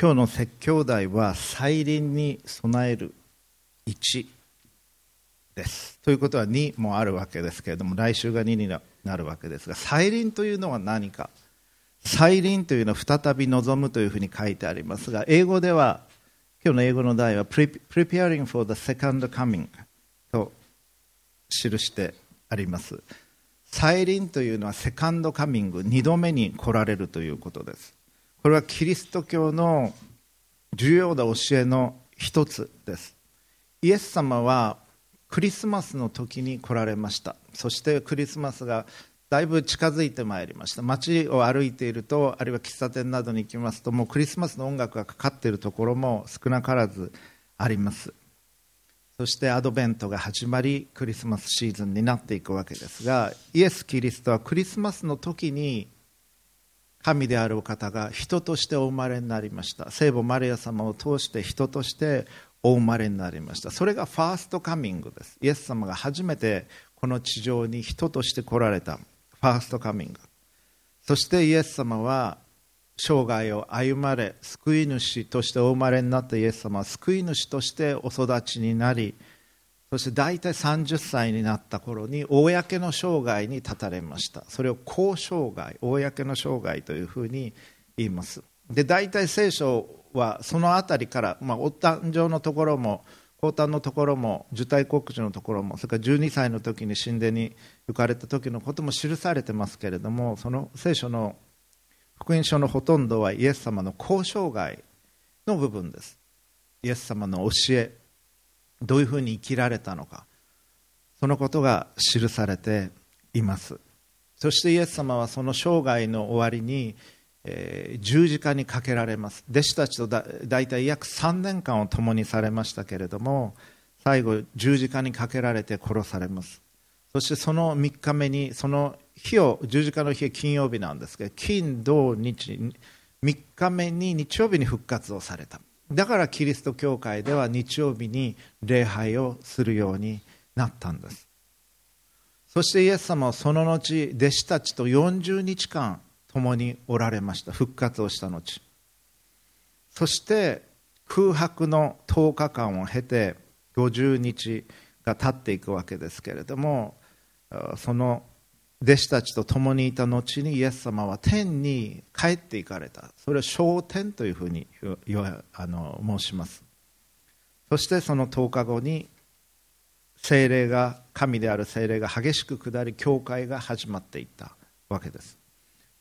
今日の説教題は再臨に備える1です。ということは2もあるわけですけれども来週が2になるわけですが再臨というのは何か。再臨というのは再び望むというふうに書いてありますが英語では今日の英語の題は Preparing for the Second Coming と記してあります。再臨というのはセカンドカミング2度目に来られるということです。これはキリスト教の重要な教えの一つです。イエス様はクリスマスの時に来られました。そしてクリスマスがだいぶ近づいてまいりました。街を歩いているとあるいは喫茶店などに行きますともうクリスマスの音楽がかかっているところも少なからずあります。そしてアドベントが始まりクリスマスシーズンになっていくわけですがイエス・キリストはクリスマスの時に神であるお方が人としてお生まれになりました。聖母マリア様を通して人としてお生まれになりました。それがファーストカミングです。イエス様が初めてこの地上に人として来られた。ファーストカミング。そしてイエス様は生涯を歩まれ救い主としてお生まれになったイエス様は救い主としてお育ちになりそして大体30歳になった頃に公の生涯に立たれました。それを公生涯公の生涯というふうに言います。で大体聖書はその辺りから、まあ、お誕生のところも降誕のところも受胎告知のところもそれから12歳の時に神殿に行かれた時のことも記されてますけれどもその聖書の福音書のほとんどはイエス様の交渉外の部分です。イエス様の教えどういうふうに生きられたのか。そのことが記されています。そしてイエス様はその生涯の終わりに、えー、十字架にかけられます。弟子たちとだ大体約3年間を共にされましたけれども最後十字架にかけられて殺されます。そしてその3日目にその日を十字架の日は金曜日なんですけど金土日3日目に日曜日に復活をされた。だからキリスト教会では日曜日に礼拝をするようになったんです。そしてイエス様はその後弟子たちと40日間共におられました。復活をした後。そして空白の10日間を経て50日が経っていくわけですけれどもその弟子たちと共にいた後にイエス様は天に帰っていかれた。それを昇天というふうにあの申します。そしてその10日後に精霊が神である精霊が激しく下り教会が始まっていったわけです。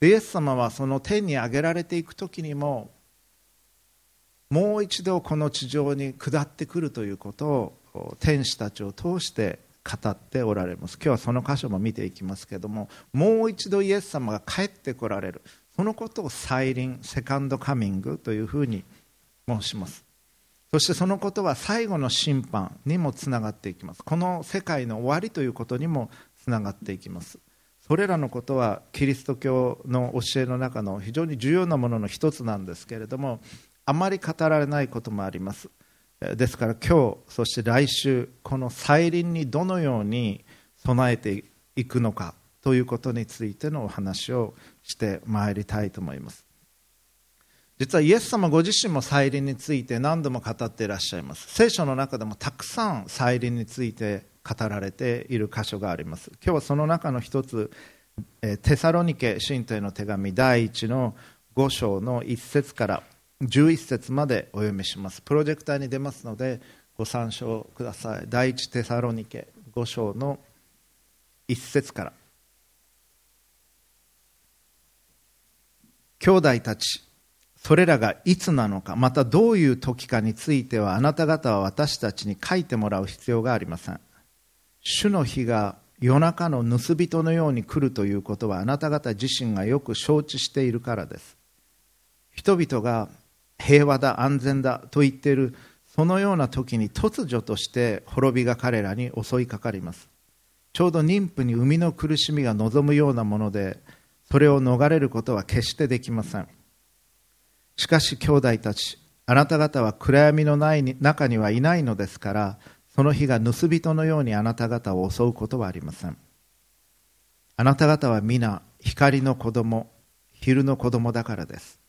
イエス様はその天に上げられていく時にももう一度この地上に下ってくるということを天使たちを通して語っておられます。今日はその箇所も見ていきますけどももう一度イエス様が帰ってこられる。そのことを再臨セカンドカミングというふうに申します。そしてそのことは最後の審判にもつながっていきます。この世界の終わりということにもつながっていきます。それらのことはキリスト教の教えの中の非常に重要なものの一つなんですけれどもあまり語られないこともあります。ですから今日そして来週この再臨にどのように備えていくのかということについてのお話をしてまいりたいと思います。実はイエス様ご自身も再臨について何度も語っていらっしゃいます。聖書の中でもたくさん再臨について語られている箇所があります。今日はその中の一つテサロニケ信徒への手紙第1の5章の1節から11節までお読みします。プロジェクターに出ますのでご参照ください。第一テサロニケ5章の1節から。兄弟たちそれらがいつなのかまたどういう時かについてはあなた方は私たちに書いてもらう必要がありません。主の日が夜中の盗人のように来るということはあなた方自身がよく承知しているからです。人々が平和だ安全だと言っているそのような時に突如として滅びが彼らに襲いかかります。ちょうど妊婦に生みの苦しみが望むようなものでそれを逃れることは決してできません。しかし兄弟たちあなた方は暗闇のない中にはいないのですからその日が盗人のようにあなた方を襲うことはありません。あなた方は皆光の子供昼の子供だからです。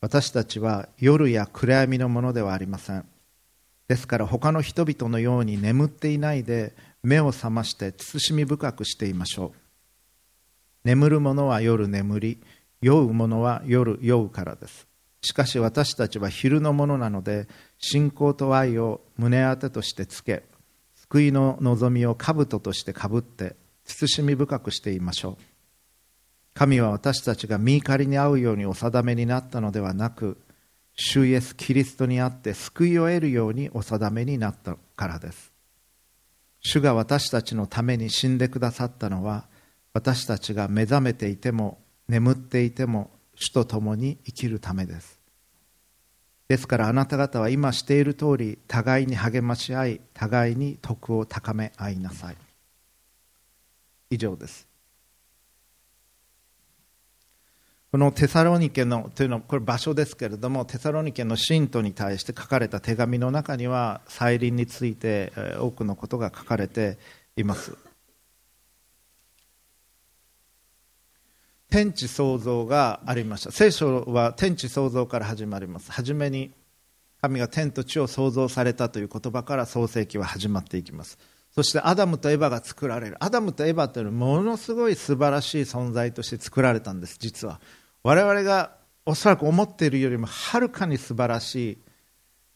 私たちは夜や暗闇のものではありません。ですから他の人々のように眠っていないで目を覚まして慎み深くしていましょう。眠る者は夜眠り酔う者は夜酔うからです。しかし私たちは昼のものなので信仰と愛を胸当てとしてつけ救いの望みを兜としてかぶって慎み深くしていましょう。神は私たちが身怒りに合うようにお定めになったのではなく主イエス・キリストにあって救いを得るようにお定めになったからです。主が私たちのために死んでくださったのは私たちが目覚めていても眠っていても主と共に生きるためです。ですからあなた方は今している通り互いに励まし合い互いに徳を高め合いなさい。以上です。このテサロニケのというのはこれ場所ですけれどもテサロニケの信徒に対して書かれた手紙の中には再臨について多くのことが書かれています。天地創造がありました。聖書は天地創造から始まります。初めに神が天と地を創造されたという言葉から創世記は始まっていきます。そしてアダムとエバが作られる。アダムとエバというのはものすごい素晴らしい存在として作られたんです実は。我々がおそらく思っているよりもはるかに素晴らしい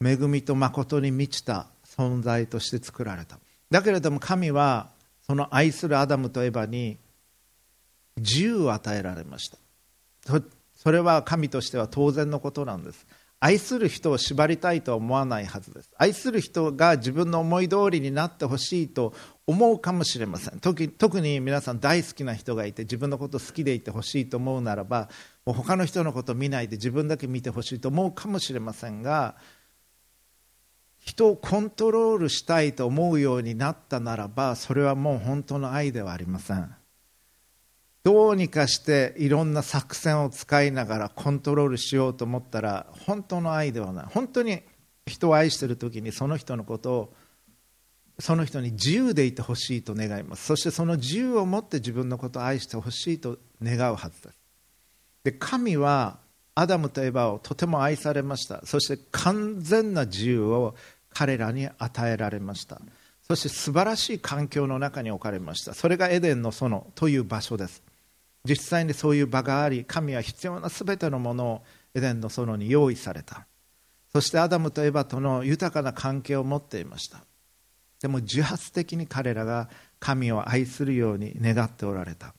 恵みと誠に満ちた存在として作られた。だけれども神はその愛するアダムとエバに自由を与えられました。それは神としては当然のことなんです。愛する人を縛りたいとは思わないはずです。愛する人が自分の思い通りになってほしいと思うかもしれません。特に皆さん大好きな人がいて自分のこと好きでいてほしいと思うならばもう他の人のこと見ないで自分だけ見てほしいと思うかもしれませんが人をコントロールしたいと思うようになったならばそれはもう本当の愛ではありません。どうにかしていろんな作戦を使いながらコントロールしようと思ったら本当の愛ではない。本当に人を愛している時にその人のことをその人に自由でいてほしいと願います。そしてその自由を持って自分のことを愛してほしいと願うはずです。で神はアダムとエバをとても愛されました。そして完全な自由を彼らに与えられました。そして素晴らしい環境の中に置かれました。それがエデンの園という場所です。実際にそういう場があり神は必要な全てのものをエデンの園に用意された。そしてアダムとエバとの豊かな関係を持っていました。でも自発的に彼らが神を愛するように願っておられた。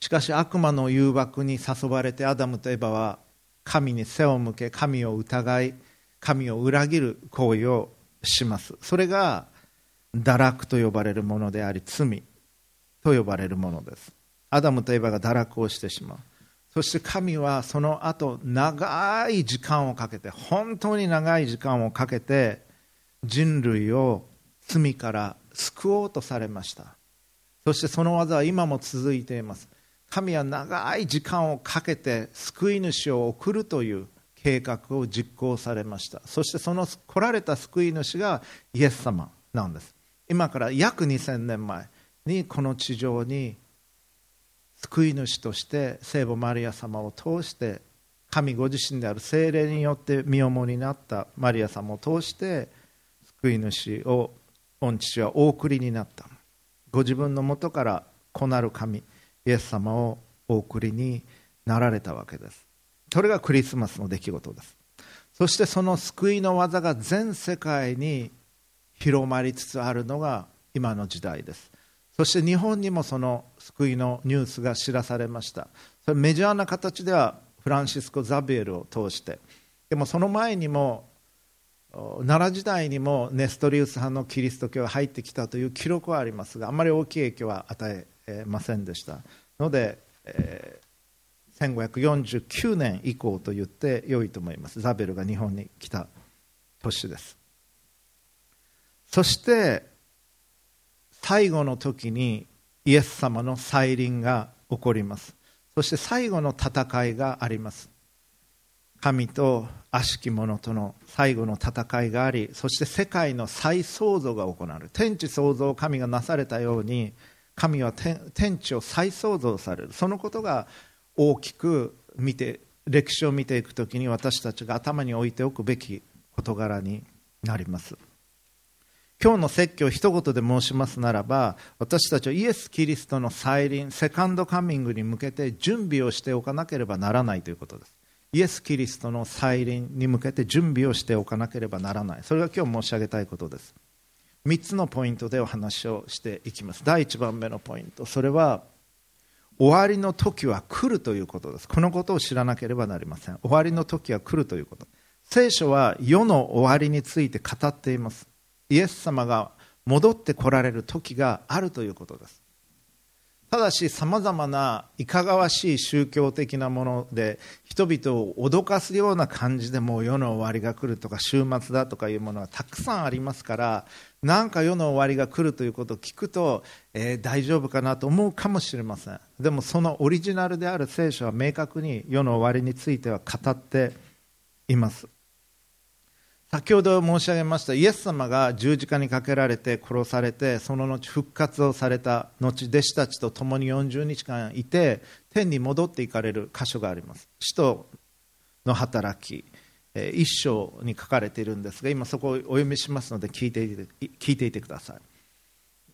しかし悪魔の誘惑に誘われてアダムとエバは神に背を向け神を疑い神を裏切る行為をします。それが堕落と呼ばれるものであり罪と呼ばれるものです。アダムとエバが堕落をしてしまう。そして神はその後長い時間をかけて本当に長い時間をかけて人類を罪から救おうとされました。そしてその技は今も続いています。神は長い時間をかけて救い主を送るという計画を実行されました。そしてその来られた救い主がイエス様なんです。今から約2000年前にこの地上に救い主として聖母マリア様を通して神ご自身である精霊によって身重になったマリア様を通して救い主を御父はお送りになった。ご自分のもとから子なる神イエス様をお送りになられたわけです。それがクリスマスの出来事です。そしてその救いの技が全世界に広まりつつあるのが今の時代です。そして日本にもその救いのニュースが知らされました。それメジャーな形ではフランシスコ・ザビエルを通して。でもその前にも奈良時代にもネストリウス派のキリスト教が入ってきたという記録はありますがあまり大きい影響は与えませんでした。ので、えー、1549年以降と言って良いと思います。ザベルが日本に来た年です。そして最後の時にイエス様の再臨が起こります。そして最後の戦いがあります。神と悪しき者との最後の戦いがありそして世界の再創造が行われる。天地創造を神がなされたように神は天地を再創造される。そのことが大きく見て歴史を見ていくときに私たちが頭に置いておくべき事柄になります。今日の説教を一言で申しますならば私たちはイエス・キリストの再臨セカンドカミングに向けて準備をしておかなければならないということです。イエス・キリストの再臨に向けて準備をしておかなければならない。それが今日申し上げたいことです。3つのポイントでお話をしていきます。第1番目のポイント。それは終わりの時は来るということです。このことを知らなければなりません。終わりの時は来るということ。聖書は世の終わりについて語っています。イエス様が戻ってこられる時があるということです。ただしさまざまないかがわしい宗教的なもので人々を脅かすような感じでもう世の終わりが来るとか週末だとかいうものはたくさんありますからなんか世の終わりが来るということを聞くと、えー、大丈夫かなと思うかもしれません。でもそのオリジナルである聖書は明確に世の終わりについては語っています。先ほど申し上げましたイエス様が十字架にかけられて殺されてその後復活をされた後弟子たちと共に40日間いて天に戻っていかれる箇所があります。使徒の働き一章に書かれているんですが今そこをお読みしますので聞いていて聞いていてください。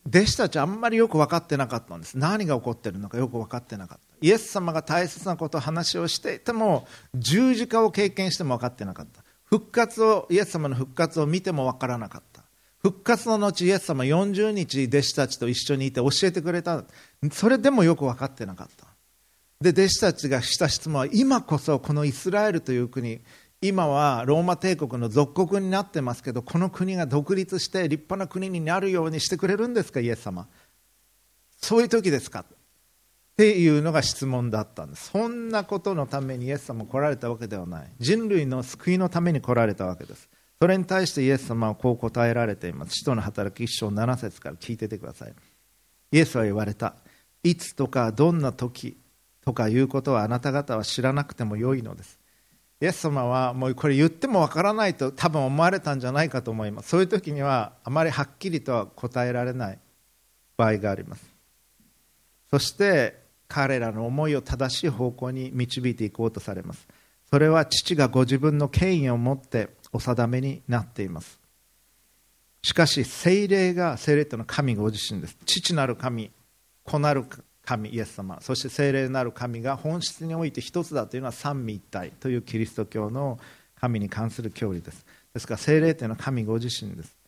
弟子たちあんまりよく分かってなかったんです。何が起こってるのかよく分かってなかった。イエス様が大切なことを話をしていても十字架を経験しても分かってなかった。復活をイエス様の復活を見ても分からなかった。復活の後イエス様40日弟子たちと一緒にいて教えてくれた。それでもよく分かってなかった。で弟子たちがした質問は今こそこのイスラエルという国今はローマ帝国の属国になってますけどこの国が独立して立派な国になるようにしてくれるんですかイエス様。そういう時ですか？っていうのが質問だったんです。そんなことのためにイエス様来られたわけではない。人類の救いのために来られたわけです。それに対してイエス様はこう答えられています。使徒の働き1章7節から聞いててください。イエスは言われた。いつとかどんな時とかいうことはあなた方は知らなくてもよいのです。イエス様はもうこれ言ってもわからないと多分思われたんじゃないかと思います。そういう時にはあまりはっきりとは答えられない場合があります。そして彼らの思いを正しい方向に導いていこうとされます。それは父がご自分の権威を持ってお定めになっています。しかし精霊が精霊というのは神ご自身です。父なる神子なる神イエス様。そして精霊なる神が本質において一つだというのは三位一体というキリスト教の神に関する教理です。ですから精霊というのは神ご自身です。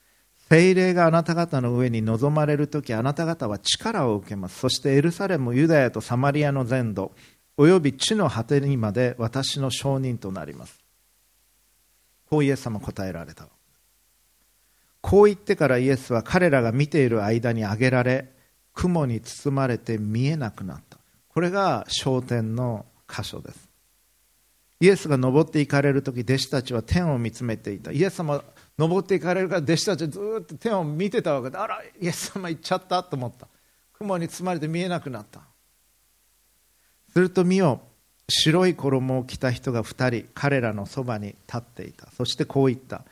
精霊があなた方の上に臨まれる時あなた方は力を受けます。そしてエルサレムユダヤとサマリアの全土および地の果てにまで私の証人となります。こうイエス様答えられたこう言ってからイエスは彼らが見ている間に上げられ雲に包まれて見えなくなった。これが焦点の箇所です。イエスが登っていかれる時弟子たちは天を見つめていた。イエス様登っていかれるから弟子たちはずっと天を見てたわけであらイエス様行っちゃったと思った。雲に包まれて見えなくなった。すると見よ白い衣を着た人が2人彼らのそばに立っていた。そしてこう言った。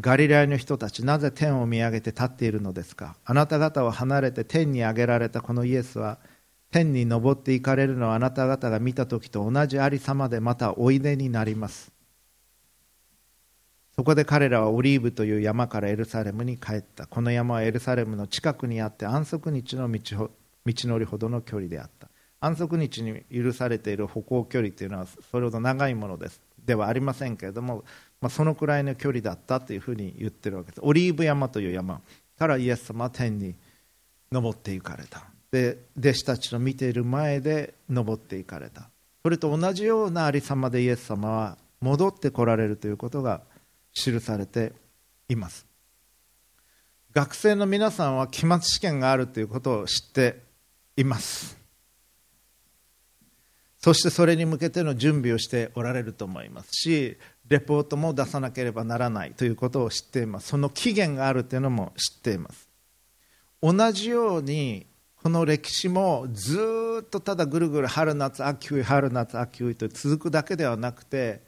ガリラヤの人たちなぜ天を見上げて立っているのですか？あなた方を離れて天に上げられたこのイエスは天に昇っていかれるのはあなた方が見た時と同じありさまでまたおいでになります。そこで彼らはオリーブという山からエルサレムに帰った。この山はエルサレムの近くにあって安息日の道道のりほどの距離であった。安息日に許されている歩行距離というのはそれほど長いものです。ではありませんけれども、まあ、そのくらいの距離だったというふうに言ってるわけです。オリーブ山という山。からイエス様は天に登っていかれた。で弟子たちの見ている前で登っていかれた。それと同じようなありさまでイエス様は戻ってこられるということが記されています。学生の皆さんは期末試験があるということを知っています。そしてそれに向けての準備をしておられると思いますしレポートも出さなければならないということを知っています。その期限があるというのも知っています。同じようにこの歴史もずっとただぐるぐる春夏秋冬春夏秋冬と続くだけではなくて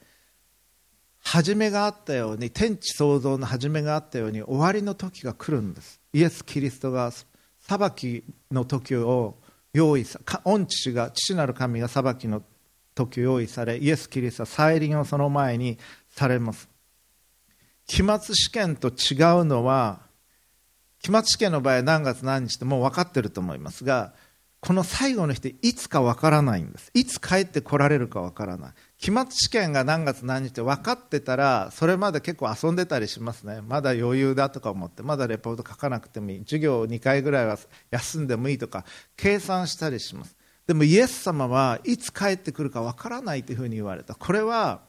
始めがあったように天地創造の始めがあったように終わりの時が来るんです。イエス・キリストが裁きの時を用意さ御父が父なる神が裁きの時を用意されイエス・キリストは再臨をその前にされます。期末試験と違うのは期末試験の場合は何月何日ってもう分かってると思いますがこの最後の日っていつか分からないんです。いつ帰ってこられるか分からない。期末試験が何月何日って分かってたらそれまで結構遊んでたりしますね。まだ余裕だとか思ってまだレポート書かなくてもいい。授業を2回ぐらいは休んでもいいとか計算したりします。でもイエス様はいつ帰ってくるか分からないというふうに言われた。これは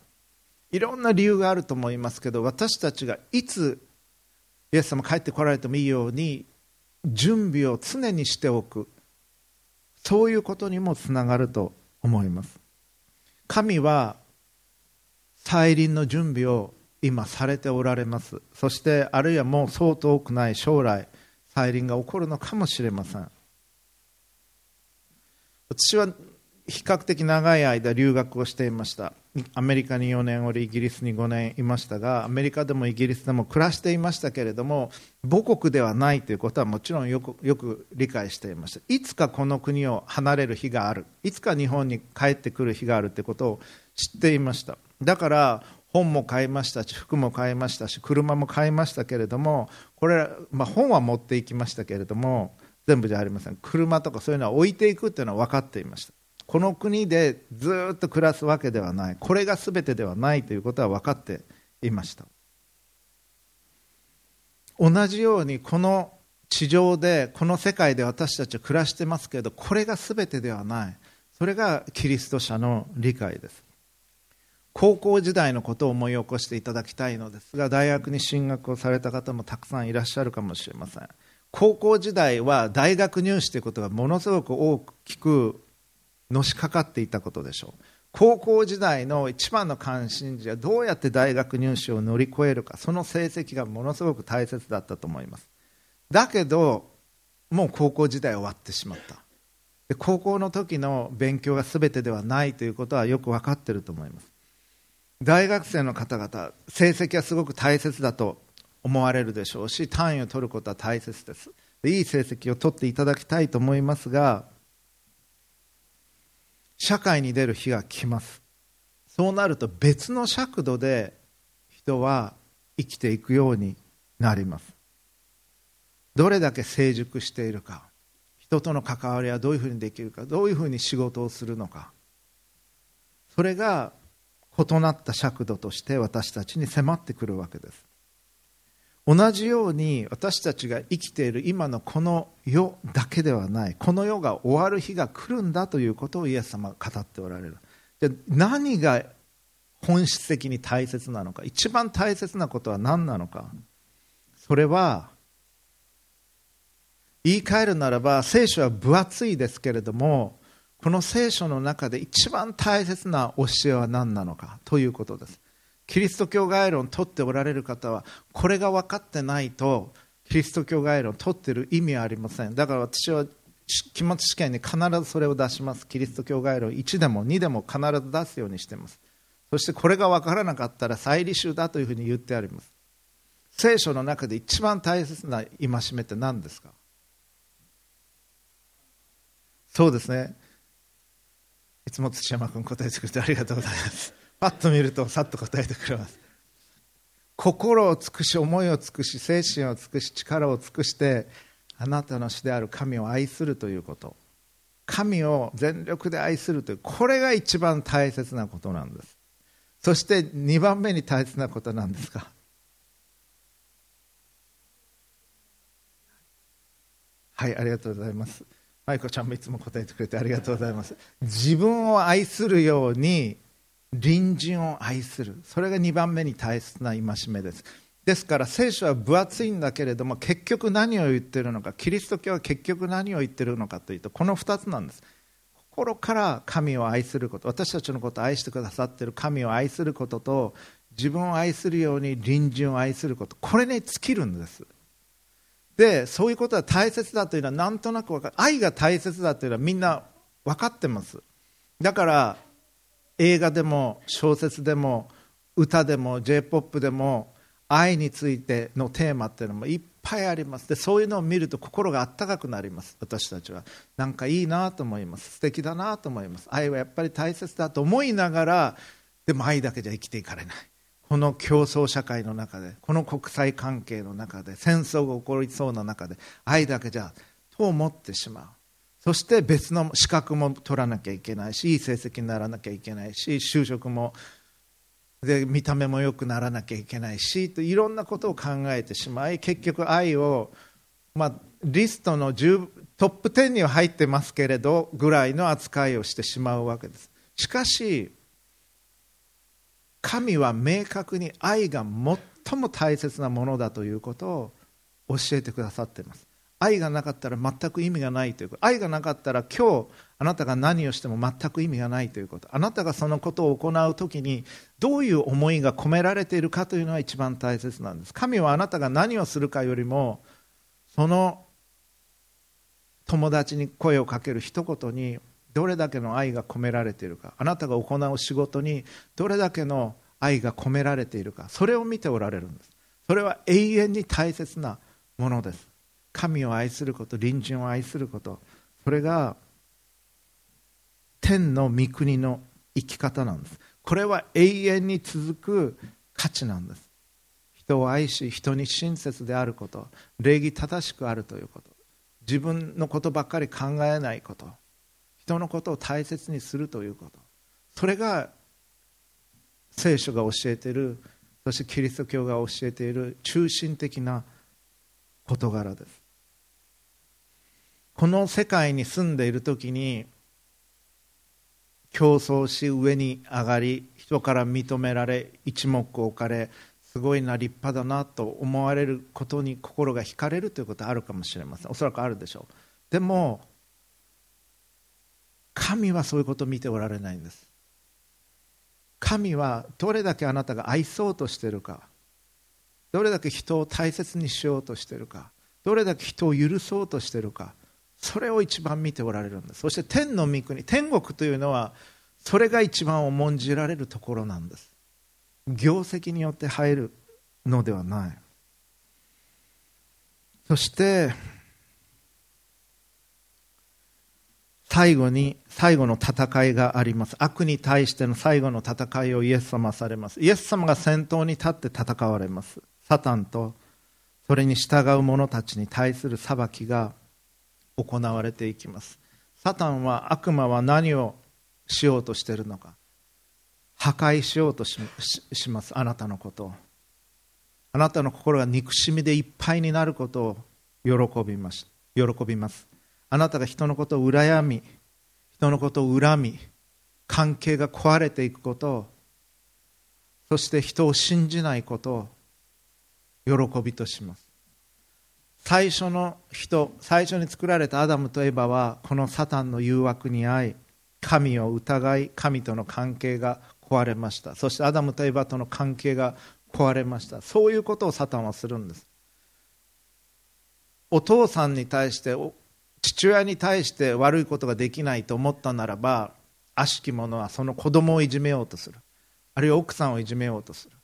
いろんな理由があると思いますけど私たちがいつイエス様帰ってこられてもいいように準備を常にしておく。そういうことにもつながると思います。神は再臨の準備を今されておられます。そしてあるいはもうそう遠くない将来再臨が起こるのかもしれません。私は比較的長い間留学をしていました。アメリカに4年おりイギリスに5年いましたがアメリカでもイギリスでも暮らしていましたけれども母国ではないということはもちろんよくよく理解していました。いつかこの国を離れる日がある。いつか日本に帰ってくる日があるということを知っていました。だから本も買いましたし服も買いましたし車も買いましたけれどもこれ、まあ、本は持っていきましたけれども全部じゃありません。車とかそういうのは置いていくというのは分かっていました。この国でずっと暮らすわけではない。これが全てではないということは分かっていました。同じようにこの地上でこの世界で私たちは暮らしてますけどこれが全てではない。それがキリスト者の理解です。高校時代のことを思い起こしていただきたいのですが大学に進学をされた方もたくさんいらっしゃるかもしれません。高校時代は大学入試ということがものすごく大きくのしかかっていたことでしょう。高校時代の一番の関心事はどうやって大学入試を乗り越えるか。その成績がものすごく大切だったと思います。だけどもう高校時代終わってしまった。で高校の時の勉強が全てではないということはよく分かってると思います。大学生の方々成績はすごく大切だと思われるでしょうし単位を取ることは大切です。いい成績を取っていただきたいと思いますが社会に出る日が来ます。そうなると別の尺度で人は生きていくようになります。どれだけ成熟しているか人との関わりはどういうふうにできるかどういうふうに仕事をするのか。それが異なった尺度として私たちに迫ってくるわけです。同じように私たちが生きている今のこの世だけではない。この世が終わる日が来るんだということをイエス様は語っておられる。で何が本質的に大切なのか。一番大切なことは何なのか。それは言い換えるならば聖書は分厚いですけれどもこの聖書の中で一番大切な教えは何なのかということです。キリスト教概論を取っておられる方はこれが分かってないとキリスト教概論を取っている意味はありません。だから私は期末試験に必ずそれを出します。キリスト教概論1でも2でも必ず出すようにしています。そしてこれが分からなかったら再履修だというふうに言ってあります。聖書の中で一番大切な戒めって何ですか？そうですね。いつも土山君答えてくれてありがとうございます。パッと見るとさっと答えてくれます。心を尽くし思いを尽くし精神を尽くし力を尽くしてあなたの主である神を愛するということ。神を全力で愛するというこれが一番大切なことなんです。そして2番目に大切なことなんですかはいありがとうございます。舞子ちゃんもいつも答えてくれてありがとうございます。自分を愛するように隣人を愛する。それが2番目に大切な戒めです。ですから聖書は分厚いんだけれども結局何を言ってるのかキリスト教は結局何を言ってるのかというとこの2つなんです。心から神を愛すること私たちのことを愛してくださっている神を愛することと自分を愛するように隣人を愛することこれに尽きるんです。でそういうことは大切だというのはなんとなく分かる。愛が大切だというのはみんな分かってます。だから映画でも小説でも歌でも j p o p でも愛についてのテーマっていうのもいっぱいあります。でそういうのを見ると心があったかくなります。私たちは。なんかいいなと思います。素敵だなと思います。愛はやっぱり大切だと思いながらでも愛だけじゃ生きていかれない。この競争社会の中でこの国際関係の中で戦争が起こりそうな中で愛だけじゃと思ってしまう。そして別の資格も取らなきゃいけないしいい成績にならなきゃいけないし就職もで見た目も良くならなきゃいけないしといろんなことを考えてしまい結局愛を、まあ、リストの10トップ10には入ってますけれどぐらいの扱いをしてしまうわけです。しかし神は明確に愛が最も大切なものだということを教えてくださっています。愛がなかったら全く意味がないということ。愛がなかったら今日あなたが何をしても全く意味がないということ。あなたがそのことを行う時にどういう思いが込められているかというのは一番大切なんです。神はあなたが何をするかよりもその友達に声をかける一言にどれだけの愛が込められているか。あなたが行う仕事にどれだけの愛が込められているか。それを見ておられるんです。それは永遠に大切なものです。神を愛すること隣人を愛することそれが天の御国の生き方なんです。これは永遠に続く価値なんです。人を愛し人に親切であること礼儀正しくあるということ自分のことばっかり考えないこと人のことを大切にするということそれが聖書が教えているそしてキリスト教が教えている中心的な事柄です。この世界に住んでいる時に競争し上に上がり人から認められ一目置かれすごいな立派だなと思われることに心が惹かれるということはあるかもしれません。おそらくあるでしょう。でも神はそういうことを見ておられないんです。神はどれだけあなたが愛そうとしているかどれだけ人を大切にしようとしているかどれだけ人を許そうとしているかそれを一番見ておられるんですそして天の御国天国というのはそれが一番重んじられるところなんです。業績によって入るのではない。そして最後に最後の戦いがあります。悪に対しての最後の戦いをイエス様されます。イエス様が先頭に立って戦われます。サタンとそれに従う者たちに対する裁きが行われていきます。サタンは悪魔は何をしようとしているのか。破壊しようとします。あなたのことを。あなたの心が憎しみでいっぱいになることを喜びます。喜びます。あなたが人のことを羨み人のことを恨み関係が壊れていくことをそして人を信じないことを喜びとします。最初の人最初に作られたアダムとエバはこのサタンの誘惑に遭い神を疑い神との関係が壊れました。そしてアダムとエバとの関係が壊れました。そういうことをサタンはするんです。お父さんに対して父親に対して悪いことができないと思ったならば悪しき者はその子供をいじめようとする。あるいは奥さんをいじめようとする。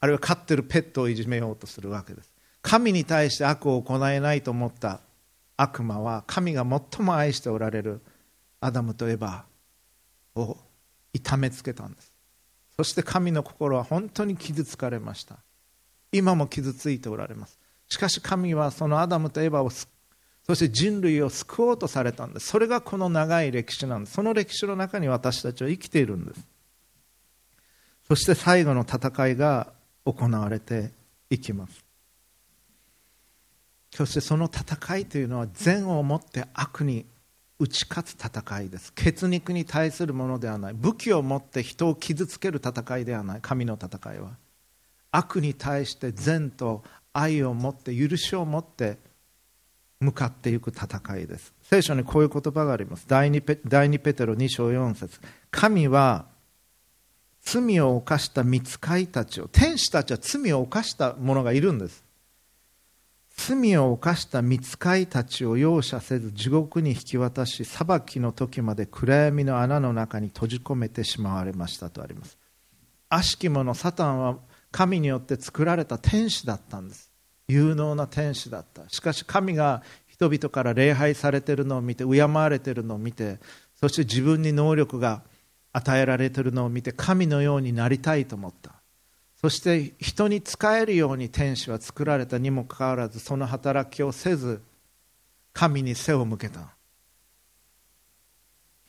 あるいは飼ってるペットをいじめようとするわけです。神に対して悪を行えないと思った悪魔は神が最も愛しておられるアダムとエバを痛めつけたんです。そして神の心は本当に傷つかれました。今も傷ついておられます。しかし神はそのアダムとエバをそして人類を救おうとされたんです。それがこの長い歴史なんです。その歴史の中に私たちは生きているんです。そして最後の戦いが行われていきます。そしてその戦いというのは善をもって悪に打ち勝つ戦いです。血肉に対するものではない。武器を持って人を傷つける戦いではない。神の戦いは。悪に対して善と愛を持って許しを持って向かっていく戦いです。聖書にこういう言葉があります。第 2, ペ第2ペテロ2章4節。神は罪を犯した見つかいたちを天使たちは罪を犯した者がいるんです。罪を犯した見つかいたちを容赦せず地獄に引き渡し裁きの時まで暗闇の穴の中に閉じ込めてしまわれましたとあります。悪しき者サタンは神によって作られた天使だったんです。有能な天使だった。しかし神が人々から礼拝されているのを見て敬われているのを見てそして自分に能力が与えられているのを見て神のようになりたいと思った。そして人に仕えるように天使は作られたにもかかわらずその働きをせず神に背を向けた。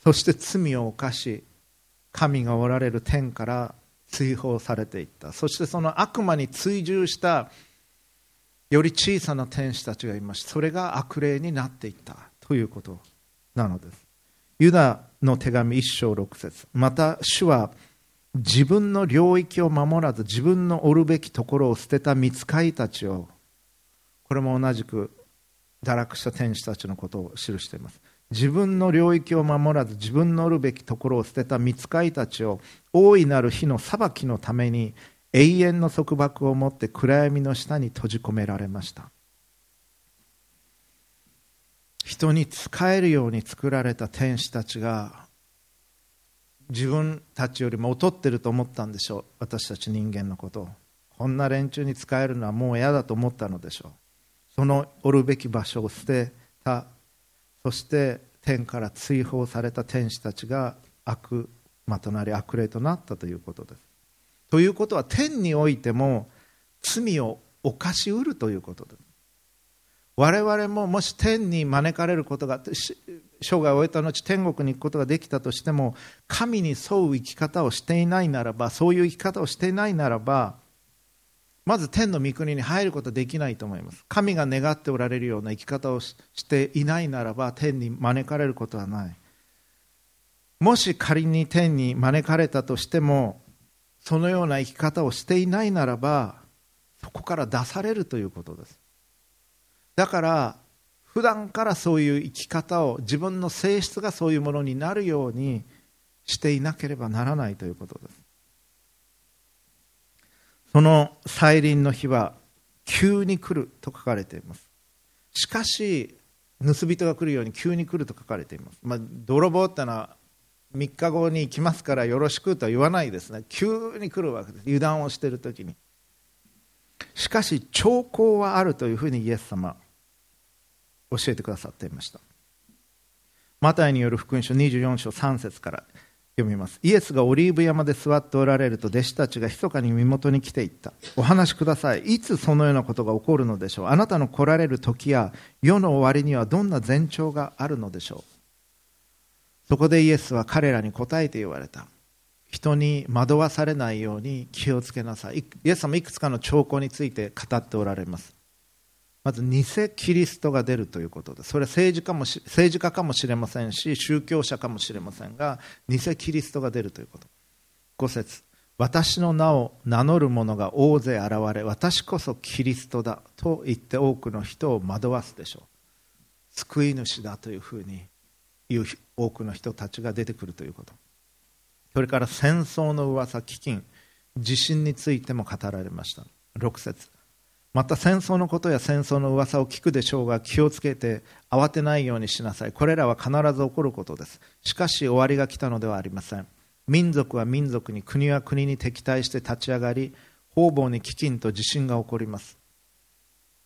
そして罪を犯し神がおられる天から追放されていった。そしてその悪魔に追従したより小さな天使たちがいました。それが悪霊になっていった。ということなのです。ユダの手紙1章6節。また主は自分の領域を守らず自分のおるべきところを捨てた見つかいたちをこれも同じく堕落した天使たちのことを記しています。自分の領域を守らず自分のおるべきところを捨てた見つかいたちを大いなる日の裁きのために永遠の束縛を持って暗闇の下に閉じ込められました。人に仕えるように作られた天使たちが自分たちよりも劣ってると思ったんでしょう。私たち人間のことを。こんな連中に仕えるのはもう嫌だと思ったのでしょう。そのおるべき場所を捨てた。そして天から追放された天使たちが悪魔となり悪霊となったということです。ということは天においても罪を犯しうるということです。我々ももし天に招かれることが生涯を終えた後天国に行くことができたとしても神に沿う生き方をしていないならばそういう生き方をしていないならばまず天の御国に入ることはできないと思います。神が願っておられるような生き方をしていないならば天に招かれることはない。もし仮に天に招かれたとしてもそのような生き方をしていないならばそこから出されるということです。だから普段からそういう生き方を自分の性質がそういうものになるようにしていなければならないということです。その再臨の日は急に来ると書かれています。しかし盗人が来るように急に来ると書かれています、まあ、泥棒ってのは3日後に来ますからよろしくとは言わないですね。急に来るわけです。油断をしている時に。しかし兆候はあるというふうにイエス様教えてくださっていました。マタイによる福音書24章3節から読みます。イエスがオリーブ山で座っておられると弟子たちが密かに身元に来ていった。お話しください。いつそのようなことが起こるのでしょう。あなたの来られる時や世の終わりにはどんな前兆があるのでしょう。そこでイエスは彼らに答えて言われた。人に惑わされないように気をつけなさい。イエス様いくつかの兆候について語っておられます。まず偽キリストが出るということでそれは政治家も政治家かもしれませんし宗教者かもしれませんが偽キリストが出るということ。5節。私の名を名乗る者が大勢現れ私こそキリストだと言って多くの人を惑わすでしょう。救い主だというふうに言う多くの人たちが出てくるということ。それから戦争の噂飢饉地震についても語られました。6節。また戦争のことや戦争の噂を聞くでしょうが気をつけて慌てないようにしなさい。これらは必ず起こることです。しかし終わりが来たのではありません。民族は民族に国は国に敵対して立ち上がり方々に飢饉と地震が起こります。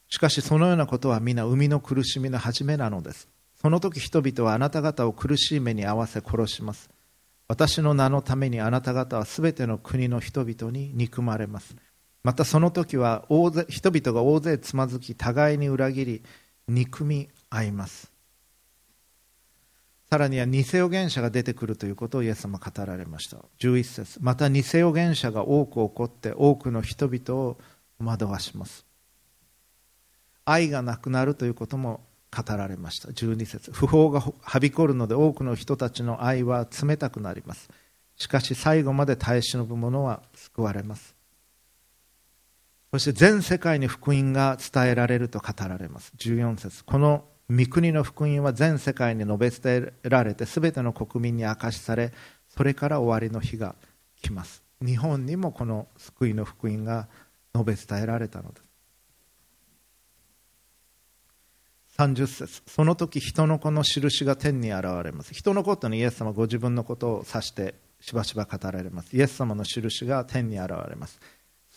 しかしそのようなことは皆生みの苦しみの始めなのです。その時人々はあなた方を苦しい目に遭わせ殺します。私の名のためにあなた方はすべての国の人々に憎まれます。またその時は大勢人々が大勢つまずき互いに裏切り憎み合います。さらには偽預言者が出てくるということをイエス様語られました。11節。また偽預言者が多く起こって多くの人々を惑わします。愛がなくなるということも語られました。12節。不法がはびこるので多くの人たちの愛は冷たくなります。しかし最後まで耐え忍ぶ者は救われます。そして全世界に福音が伝えられると語られます。14節。この御国の福音は全世界に述べ伝えられて全ての国民に明かしされそれから終わりの日が来ます。日本にもこの救いの福音が述べ伝えられたのです。30節。その時人の子の印が天に現れます。人のことにイエス様ご自分のことを指してしばしば語られます。イエス様の印が天に現れます。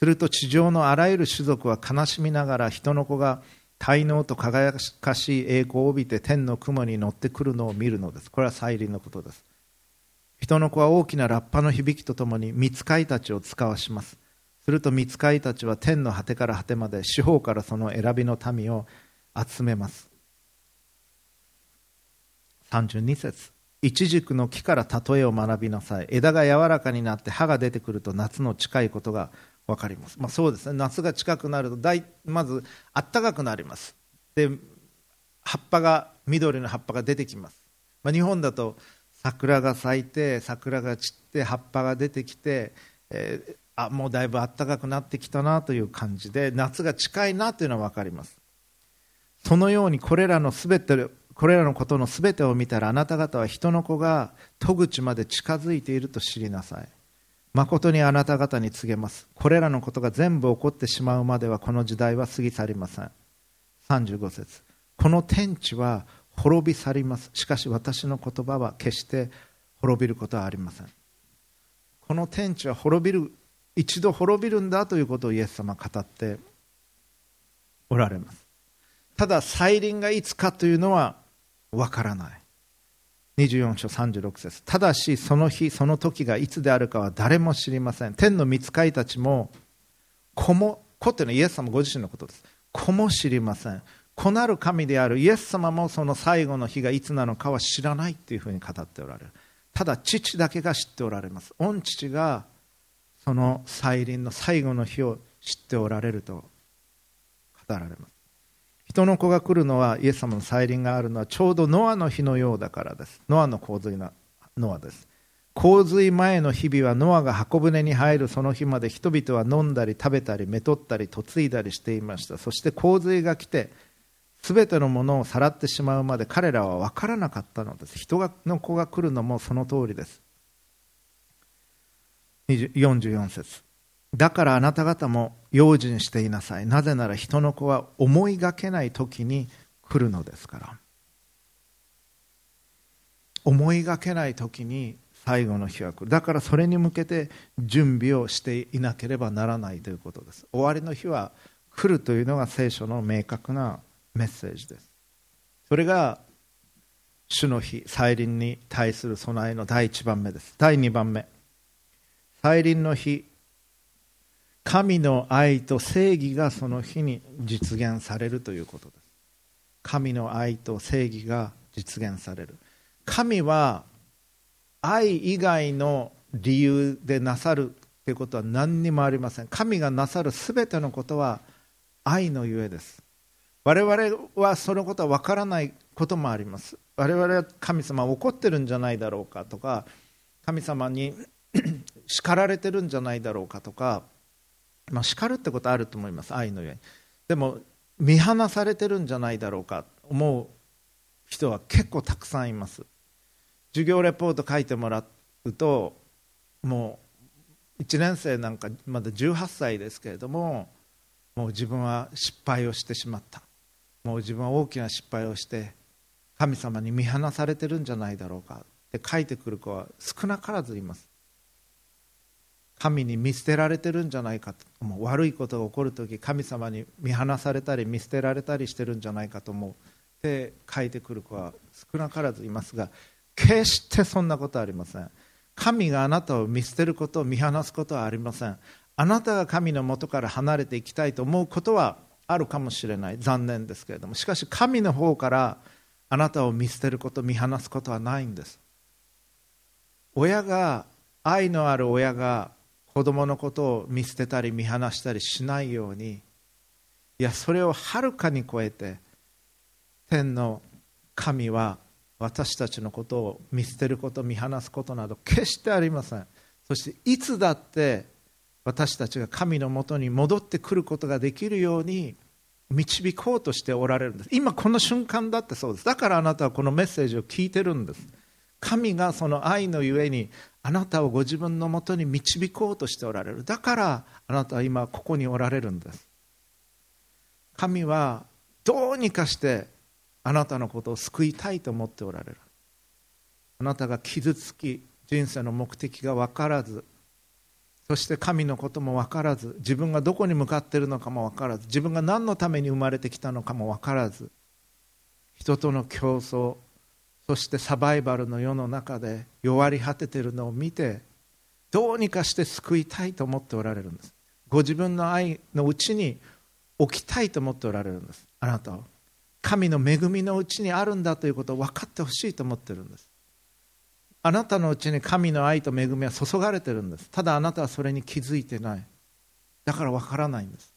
すると地上のあらゆる種族は悲しみながら人の子が滞納と輝かしい栄光を帯びて天の雲に乗ってくるのを見るのです。これは再臨のことです。人の子は大きなラッパの響きとともに見つかいたちを使わします。すると見つかいたちは天の果てから果てまで四方からその選びの民を集めます。32節イチジクの木から例えを学びなさい。枝が柔らかになって葉が出てくると夏の近いことが分かります、まあ、そうですね。夏が近くなると大まず暖かくなります。で葉っぱが緑の葉っぱが出てきます、まあ、日本だと桜が咲いて桜が散って葉っぱが出てきて、えー、あもうだいぶ暖かくなってきたなという感じで夏が近いなというのは分かります。そのようにこれらのすべてこれらのことのすべてを見たらあなた方は人の子が戸口まで近づいていると知りなさい。誠にあなた方に告げます。これらのことが全部起こってしまうまではこの時代は過ぎ去りません。35節。この天地は滅び去ります。しかし私の言葉は決して滅びることはありません。この天地は滅びる一度滅びるんだということをイエス様は語っておられます。ただ再臨がいつかというのはわからない。24章36節。ただしその日その時がいつであるかは誰も知りません。天の御使いたちも子も子っていうのはイエス様ご自身のことです。子も知りません。子なる神であるイエス様もその最後の日がいつなのかは知らないっていうふうに語っておられる。ただ父だけが知っておられます。御父がその再臨の最後の日を知っておられると語られます。人の子が来るのはイエス様の再臨があるのはちょうどノアの日のようだからです。ノアの洪水なノアです。洪水前の日々はノアが箱舟に入るその日まで人々は飲んだり食べたりめとったり嫁いだりしていました。そして洪水が来て全てのものをさらってしまうまで彼らは分からなかったのです。人の子が来るのもその通りです。44節。だからあなた方も用心していなさい。なぜなら人の子は思いがけない時に来るのですから。思いがけない時に最後の日は来る。だからそれに向けて準備をしていなければならないということです。終わりの日は来るというのが聖書の明確なメッセージです。それが主の日再臨に対する備えの第1番目です。第2番目。再臨の日神の愛と正義がその日に実現されるということです。神の愛と正義が実現される。神は愛以外の理由でなさるということは何にもありません。神がなさるすべてのことは愛のゆえです。我々はそのことは分からないこともあります。我々は神様怒ってるんじゃないだろうかとか神様に 叱られてるんじゃないだろうかとかまあ、叱るってことあると思います愛のように。でも見放されてるんじゃないだろうか。思う人は結構たくさんいます。授業レポート書いてもらうともう1年生なんかまだ18歳ですけれどももう自分は失敗をしてしまった。もう自分は大きな失敗をして神様に見放されてるんじゃないだろうか。って書いてくる子は少なからずいます。神に見捨てられてるんじゃないかと思う悪いことが起こる時神様に見放されたり見捨てられたりしてるんじゃないかと思う。って書いてくる子は少なからずいますが決してそんなことはありません神があなたを見捨てることを見放すことはありません。あなたが神のもとから離れていきたいと思うことはあるかもしれない。残念ですけれども。しかし神の方からあなたを見捨てること見放すことはないんです。親が愛のある親が子供のことを見捨てたり見放したりしないようにいやそれをはるかに超えて天の神は私たちのことを見捨てること見放すことなど決してありません。そしていつだって私たちが神のもとに戻ってくることができるように導こうとしておられるんです。今この瞬間だってそうです。だからあなたはこのメッセージを聞いてるんです。神がその愛のゆえにあなたをご自分のもとに導こうとしておられる。だからあなたは今ここにおられるんです。神はどうにかしてあなたのことを救いたいと思っておられる。あなたが傷つき人生の目的が分からずそして神のことも分からず自分がどこに向かっているのかも分からず自分が何のために生まれてきたのかも分からず人との競争そしてサバイバルの世の中で弱り果てているのを見てどうにかして救いたいと思っておられるんです。ご自分の愛のうちに置きたいと思っておられるんです。あなたを神の恵みのうちにあるんだということを分かってほしいと思ってるんです。あなたのうちに神の愛と恵みは注がれてるんです。ただあなたはそれに気づいてない。だから分からないんです。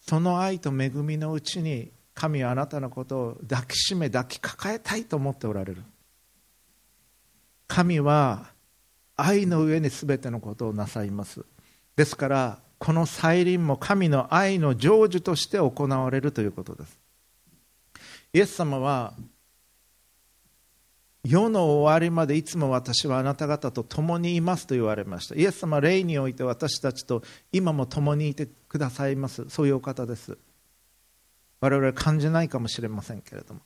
その愛と恵みのうちに神はあなたのことを抱きしめ抱きかかえたいと思っておられる。神は愛の上に全てのことをなさいます。ですからこの再臨も神の愛の成就として行われるということです。イエス様は世の終わりまでいつも私はあなた方と共にいますと言われました。イエス様は霊において私たちと今も共にいてくださいます。そういうお方です。我々は感じないかもしれませんけれども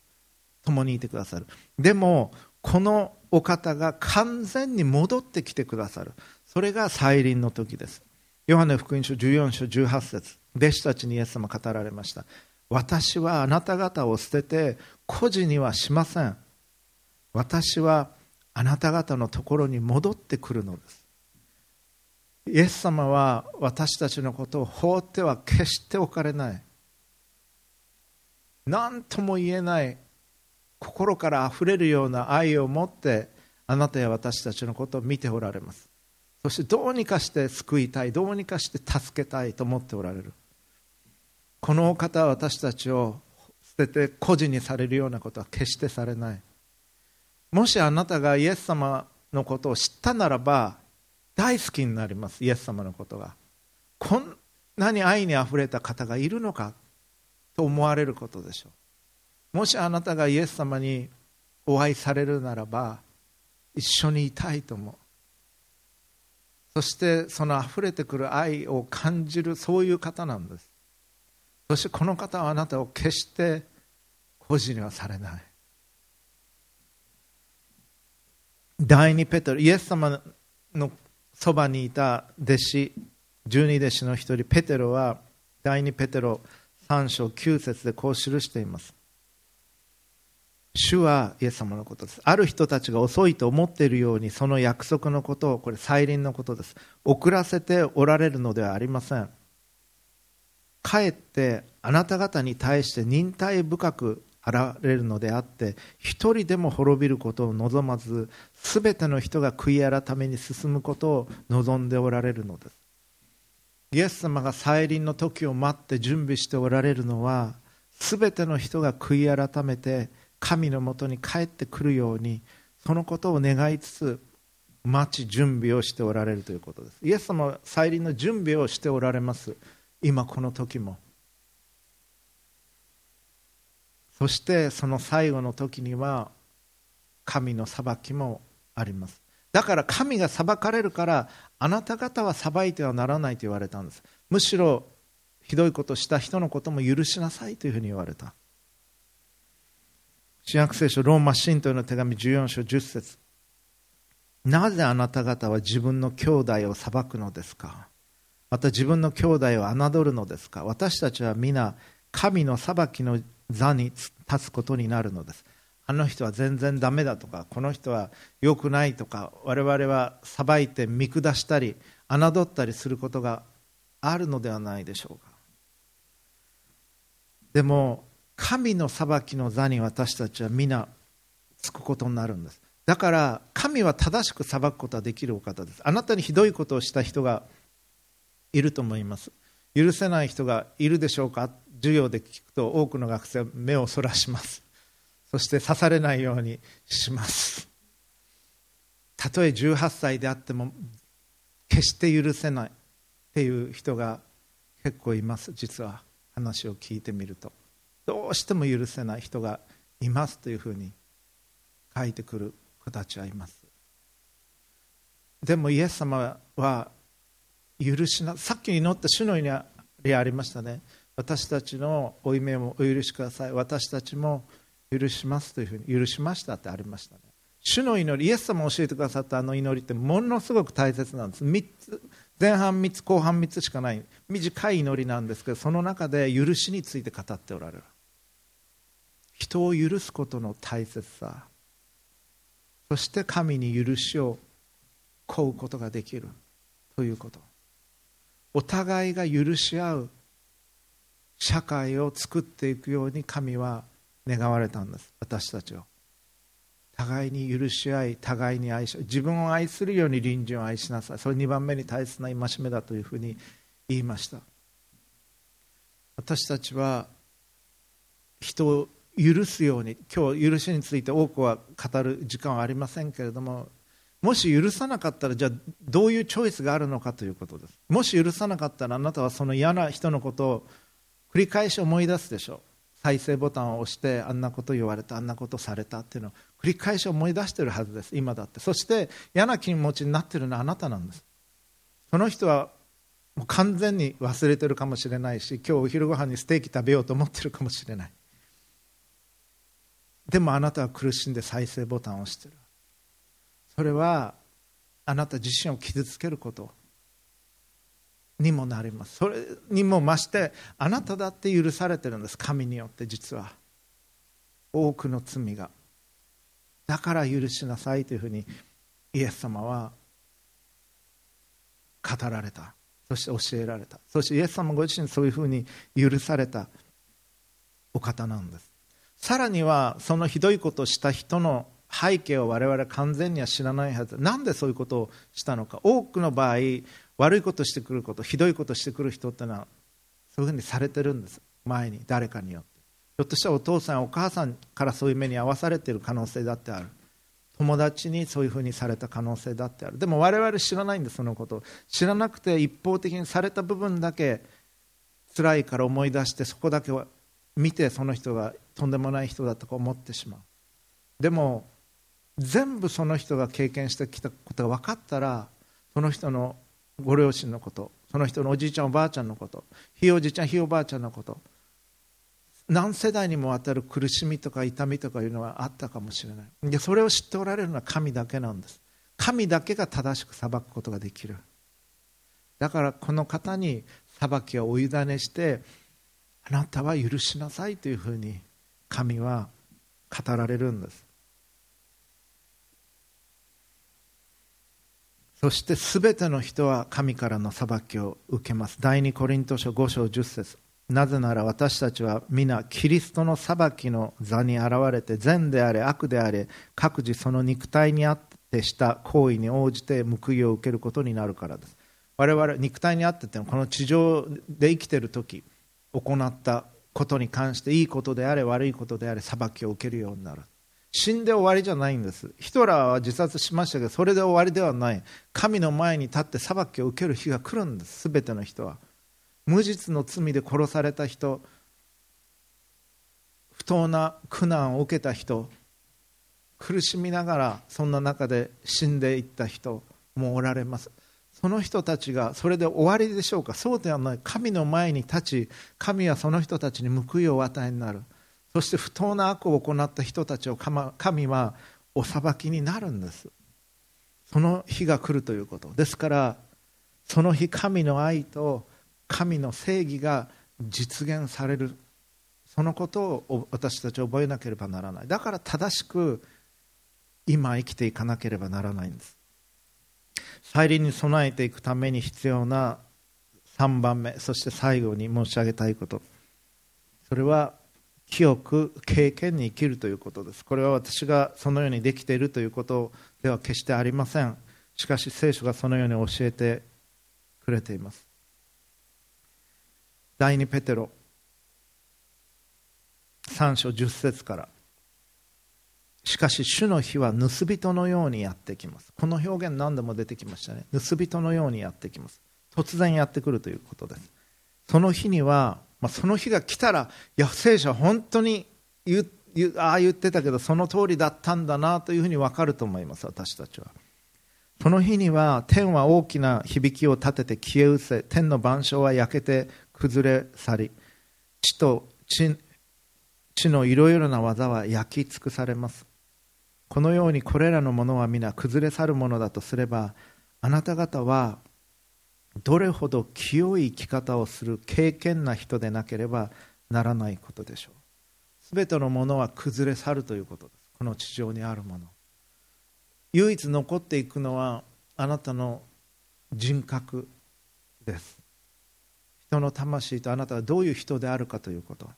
共にいてくださる。でもこのお方が完全に戻ってきてくださる。それが再臨の時です。ヨハネ福音書14章18節。弟子たちにイエス様語られました。私はあなた方を捨てて孤児にはしません。私はあなた方のところに戻ってくるのです。イエス様は私たちのことを放っては決しておかれない。何とも言えない心からあふれるような愛を持ってあなたや私たちのことを見ておられます。そしてどうにかして救いたいどうにかして助けたいと思っておられる。このお方は私たちを捨てて孤児にされるようなことは決してされない。もしあなたがイエス様のことを知ったならば大好きになりますイエス様のことが。こんなに愛にあふれた方がいるのか。と思われることでしょう。もしあなたがイエス様にお会いされるならば一緒にいたいと思う。そしてその溢れてくる愛を感じるそういう方なんです。そしてこの方はあなたを決して孤児にはされない。第二ペテロイエス様のそばにいた弟子十二弟子の一人ペテロは第二ペテロ3章9節でこう記しています。主はイエス様のことです。ある人たちが遅いと思っているようにその約束のことをこれ再臨のことです。遅らせておられるのではありません。かえってあなた方に対して忍耐深くあられるのであって一人でも滅びることを望まずすべての人が悔い改めに進むことを望んでおられるのです。イエス様が再臨の時を待って準備しておられるのはすべての人が悔い改めて神のもとに帰ってくるようにそのことを願いつつ待ち準備をしておられるということです。イエス様は再臨の準備をしておられます。今この時も。そしてその最後の時には神の裁きもあります。だから神が裁かれるからあなた方は裁いてはならないと言われたんです。むしろひどいことした人のことも許しなさいというふうに言われた。新約聖書ローマ神道の手紙14章10節。なぜあなた方は自分の兄弟を裁くのですか？また自分の兄弟を侮るのですか？私たちは皆神の裁きの座に立つことになるのです。あの人は全然ダメだとかこの人は良くないとか我々は裁いて見下したり侮ったりすることがあるのではないでしょうか。でも神の裁きの座に私たちは皆つくことになるんです。だから神は正しく裁くことはできるお方です。あなたにひどいことをした人がいると思います。許せない人がいるでしょうか。授業で聞くと多くの学生は目をそらします。そして刺されないようにします。たとえ18歳であっても決して許せないっていう人が結構います。実は話を聞いてみると。どうしても許せない人がいますというふうに書いてくる子たちはいます。でもイエス様は許しなさっき祈った主の祈りありましたね。私たちの負い目もお許しください。私たちも許しますというふうに許しましたってありましたね。主の祈りイエス様教えてくださったあの祈りってものすごく大切なんです。3つ前半3つ後半3つしかない短い祈りなんですけどその中で許しについて語っておられる。人を許すことの大切さ。そして神に許しを請うことができる。ということ。お互いが許し合う社会を作っていくように神は願われたんです私たちを。互いに許し合い互いに愛し自分を愛するように隣人を愛しなさい。それ2番目に大切な戒めだというふうに言いました。私たちは人を許すように今日許しについて多くは語る時間はありませんけれどももし許さなかったらじゃあどういうチョイスがあるのかということです。もし許さなかったらあなたはその嫌な人のことを繰り返し思い出すでしょう。再生ボタンを押してあんなこと言われたあんなことされたっていうのを繰り返し思い出してるはずです。今だって。そして嫌な気持ちになってるのはあなたなんです。その人はもう完全に忘れてるかもしれないし今日お昼ご飯にステーキ食べようと思ってるかもしれない。でもあなたは苦しんで再生ボタンを押してる。それはあなた自身を傷つけることにもなります。それにも増してあなただって許されてるんです。神によって実は。多くの罪が。だから許しなさいというふうにイエス様は語られた。そして教えられた。そしてイエス様ご自身そういうふうに許された。お方なんです。さらにはそのひどいことをした人の背景を我々完全には知らないはず。なんでそういうことをしたのか。多くの場合悪いことしてくることひどいことしてくる人ってのはそういうふうにされてるんです。前に誰かによって。ひょっとしたらお父さんお母さんからそういう目に遭わされてる可能性だってある。友達にそういうふうにされた可能性だってあるでも我々知らないんです。そのこと。知らなくて一方的にされた部分だけ辛いから思い出してそこだけは見てその人がとんでもない人だとか思ってしまう。でも全部その人が経験してきたことが分かったらその人のご両親のことその人のおじいちゃんおばあちゃんのことひいおじいちゃんひいおばあちゃんのこと何世代にもわたる苦しみとか痛みとかいうのはあったかもしれない。でそれを知っておられるのは神だけなんです。神だけが正しく裁くことができる。だからこの方に裁きをお委ねしてあなたは許しなさいというふうに神は語られるんです。そしてすべての人は神からの裁きを受けます。第二コリント書5章10節。なぜなら私たちは皆キリストの裁きの座に現れて善であれ悪であれ各自その肉体にあってした行為に応じて報いを受けることになるからです。我々肉体にあっててもこの地上で生きている時行ったことに関していいことであれ悪いことであれ裁きを受けるようになる。死んで終わりじゃないんです。ヒトラーは自殺しましたけどそれで終わりではない。神の前に立って裁きを受ける日が来るんです。全ての人は。無実の罪で殺された人。不当な苦難を受けた人。苦しみながらそんな中で死んでいった人。もおられます。その人たちがそれで終わりでしょうか。そうではない。神の前に立ち神はその人たちに報いをお与えになる。そして不当な悪を行った人たちを神はお裁きになるんです。その日が来るということ。ですからその日神の愛と神の正義が実現される。そのことを私たち覚えなければならない。だから正しく今生きていかなければならないんです。再臨に備えていくために必要な3番目そして最後に申し上げたいこと。それは清く経験に生きるということです。これは私がそのようにできているということでは決してありません。しかし聖書がそのように教えてくれています。第2ペテロ3章10節から。しかし主の日は盗人のようにやってきます。この表現何度も出てきましたね。盗人のようにやってきます。突然やってくるということです。その日にはまあ、その日が来たら、いや、聖書は本当に言ああ言ってたけど、その通りだったんだなというふうに分かると思います、私たちは。その日には天は大きな響きを立てて消え失せ、天の万象は焼けて崩れ去り、地と地地のいろいろな技は焼き尽くされます。このようにこれらのものは皆崩れ去るものだとすればあなた方はどれほど清い生き方をする敬虔な人でなければならないことでしょう。すべてのものは崩れ去るということです。この地上にあるもの。唯一残っていくのはあなたの人格です。人の魂とあなたがどういう人であるかということ。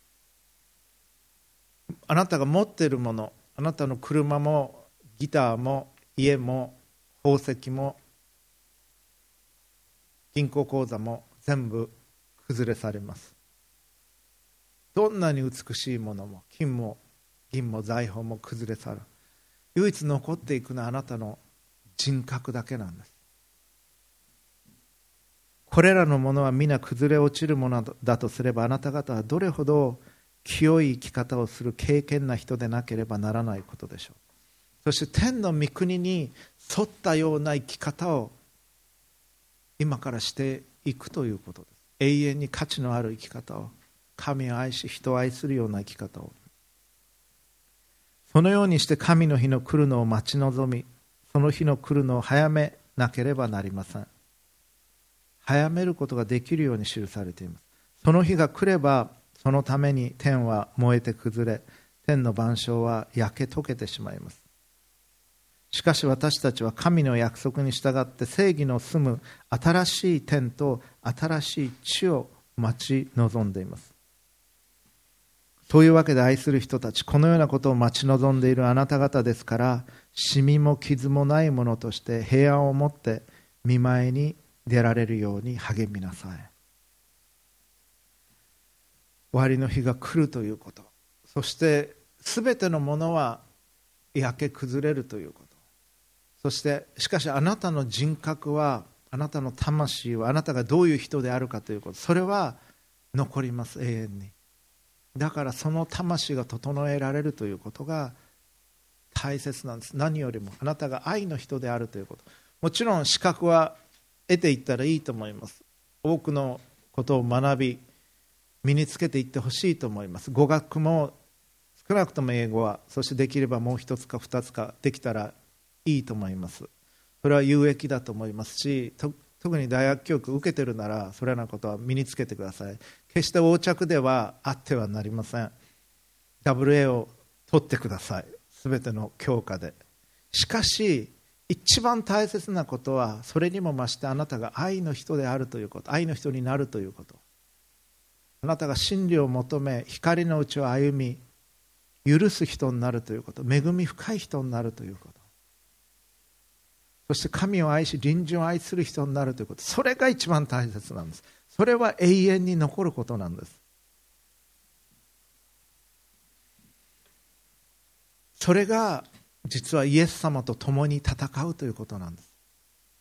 あなたが持っているものあなたの車もギターも家も宝石も銀行口座も全部崩れされます。どんなに美しいものも金も銀も財宝も崩れ去る。唯一残っていくのはあなたの人格だけなんです。これらのものは皆崩れ落ちるものだとすればあなた方はどれほど清い生き方をする敬虔な人でなければならないことでしょう。そして天の御国に沿ったような生き方を今からしていくということです。永遠に価値のある生き方を神を愛し人を愛するような生き方を。そのようにして神の日の来るのを待ち望みその日の来るのを早めなければなりません。早めることができるように記されています。その日が来ればそのために天は燃えて崩れ天の万象は焼け溶けてしまいます。しかし私たちは神の約束に従って正義の住む新しい天と新しい地を待ち望んでいます。そういうわけで愛する人たちこのようなことを待ち望んでいるあなた方ですからシミも傷もないものとして平安を持って見舞いに出られるように励みなさい。終わりの日が来るということ。そして全てのものは焼け崩れるということ。そしてしかしあなたの人格はあなたの魂はあなたがどういう人であるかということそれは残ります永遠に。だからその魂が整えられるということが大切なんです。何よりもあなたが愛の人であるということ。もちろん資格は得ていったらいいと思います。多くのことを学び身につけていってほしいと思います。語学も少なくとも英語はそしてできればもう一つか二つかできたらいいと思います。それは有益だと思いますし特に大学教育を受けてるならそれらのことは身につけてください。決して横着ではあってはなりません。WA を取ってください。全ての教科で。しかし一番大切なことはそれにも増してあなたが愛の人であるということ。愛の人になるということ。あなたが真理を求め光のうちを歩み許す人になるということ。恵み深い人になるということ。そして神を愛し隣人を愛する人になるということ。それが一番大切なんです。それは永遠に残ることなんです。それが実はイエス様と共に戦うということなんです。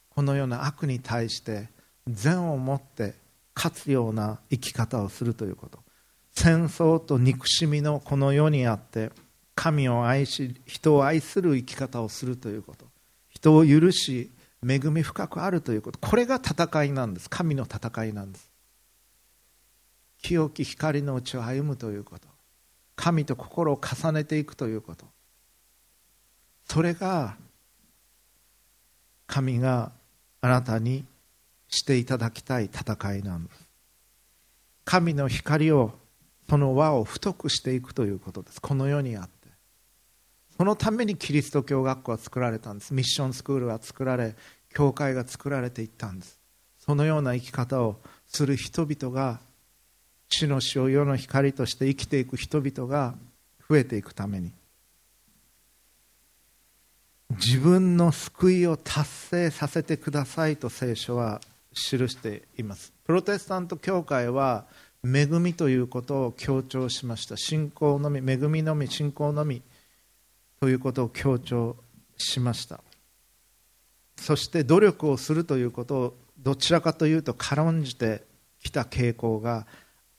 このような悪に対して善を持って勝つような生き方をするということ。戦争と憎しみのこの世にあって神を愛し人を愛する生き方をするということ。人を許し恵み深くあるということ。これが戦いなんです。神の戦いなんです。清き光のうちを歩むということ。神と心を重ねていくということ。それが神があなたにしていただきたい戦いなんです。神の光をその輪を太くしていくということです。この世にあって。そのためにキリスト教学校は作られたんです。ミッションスクールは作られ教会が作られていったんです。そのような生き方をする人々が地の死を世の光として生きていく人々が増えていくために。自分の救いを達成させてくださいと聖書は記しています。プロテスタント教会は恵みということを強調しました。信仰のみ恵みのみ信仰のみ。ということを強調しました。そして努力をするということをどちらかというと軽んじてきた傾向が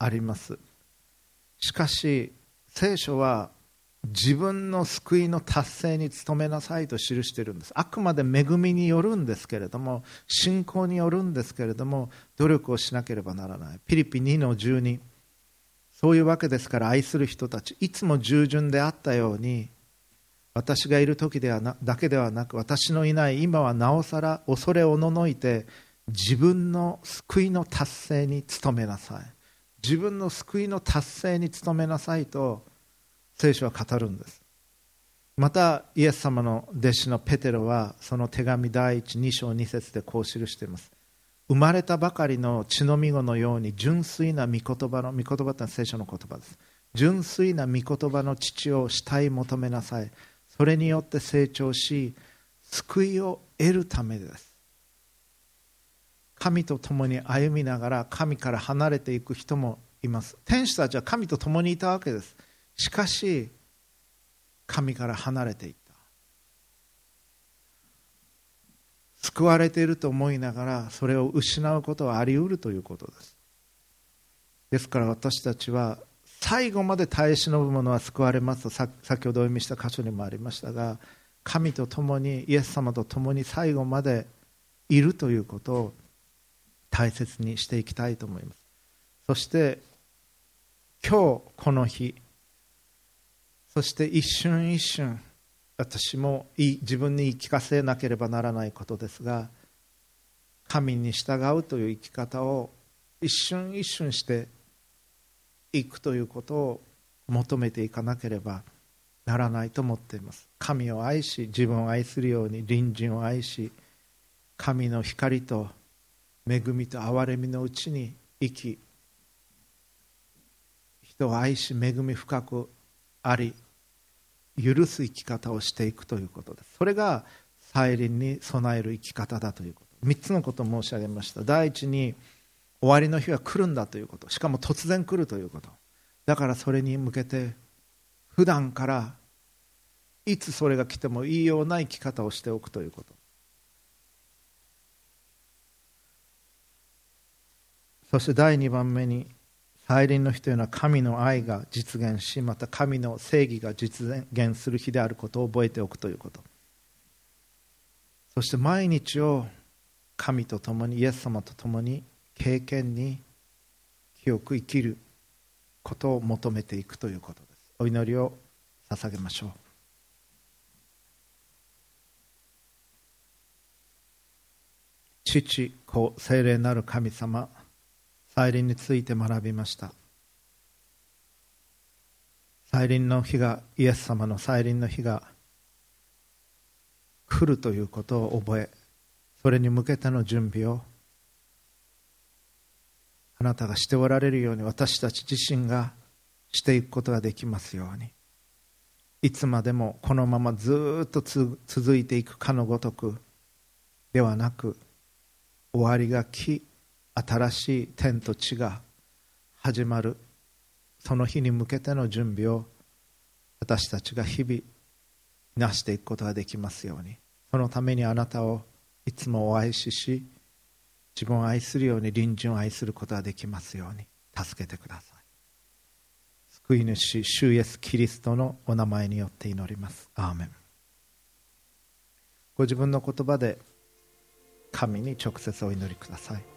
あります。しかし聖書は自分の救いの達成に努めなさいと記しているんです。あくまで恵みによるんですけれども信仰によるんですけれども努力をしなければならない。ピリピ2の12そういうわけですから愛する人たちいつも従順であったように私がいる時ではなだけではなく私のいない今はなおさら恐れおののいて自分の救いの達成に努めなさい。自分の救いの達成に努めなさいと聖書は語るんです。またイエス様の弟子のペテロはその手紙第一2章2節でこう記しています。生まれたばかりの血のみ子のように純粋な御言葉の御言葉って聖書の言葉です。純粋な御言葉の父を慕い求めなさい。それによって成長し救いを得るためです。神と共に歩みながら神から離れていく人もいます。天使たちは神と共にいたわけです。しかし神から離れていった。救われていると思いながらそれを失うことはあり得るということです。ですから私たちは最後まで耐え忍ぶ者は救われますと先ほどお読みした箇所にもありましたが神と共にイエス様と共に最後までいるということを大切にしていきたいと思います。そして今日この日そして一瞬一瞬私も自分に言い聞かせなければならないことですが神に従うという生き方を一瞬一瞬していくということを求めていかなければならないと思っています。神を愛し自分を愛するように隣人を愛し神の光と恵みと憐れみのうちに生き人を愛し恵み深くあり許す生き方をしていくということです。それが再臨に備える生き方だということ。3つのことを申し上げました。第一に終わりの日が来るんだということ。しかも突然来るということ。だからそれに向けて普段からいつそれが来てもいいような生き方をしておくということ。そして第2番目に再臨の日というのは神の愛が実現しまた神の正義が実現する日であることを覚えておくということ。そして毎日を神と共にイエス様と共に経験に清く生きることを求めていくということです。お祈りを捧げましょう。父子精霊なる神様再臨について学びました。再臨の日がイエス様の再臨の日が来るということを覚えそれに向けての準備をあなたがしておられるように私たち自身がしていくことができますように。いつまでもこのままずっと続いていくかのごとくではなく終わりが来新しい天と地が始まる。その日に向けての準備を私たちが日々なしていくことができますように。そのためにあなたをいつもお愛しし自分を愛するように隣人を愛することができますように助けてください。救い主主イエスキリストのお名前によって祈ります。アーメン。ご自分の言葉で神に直接お祈りください。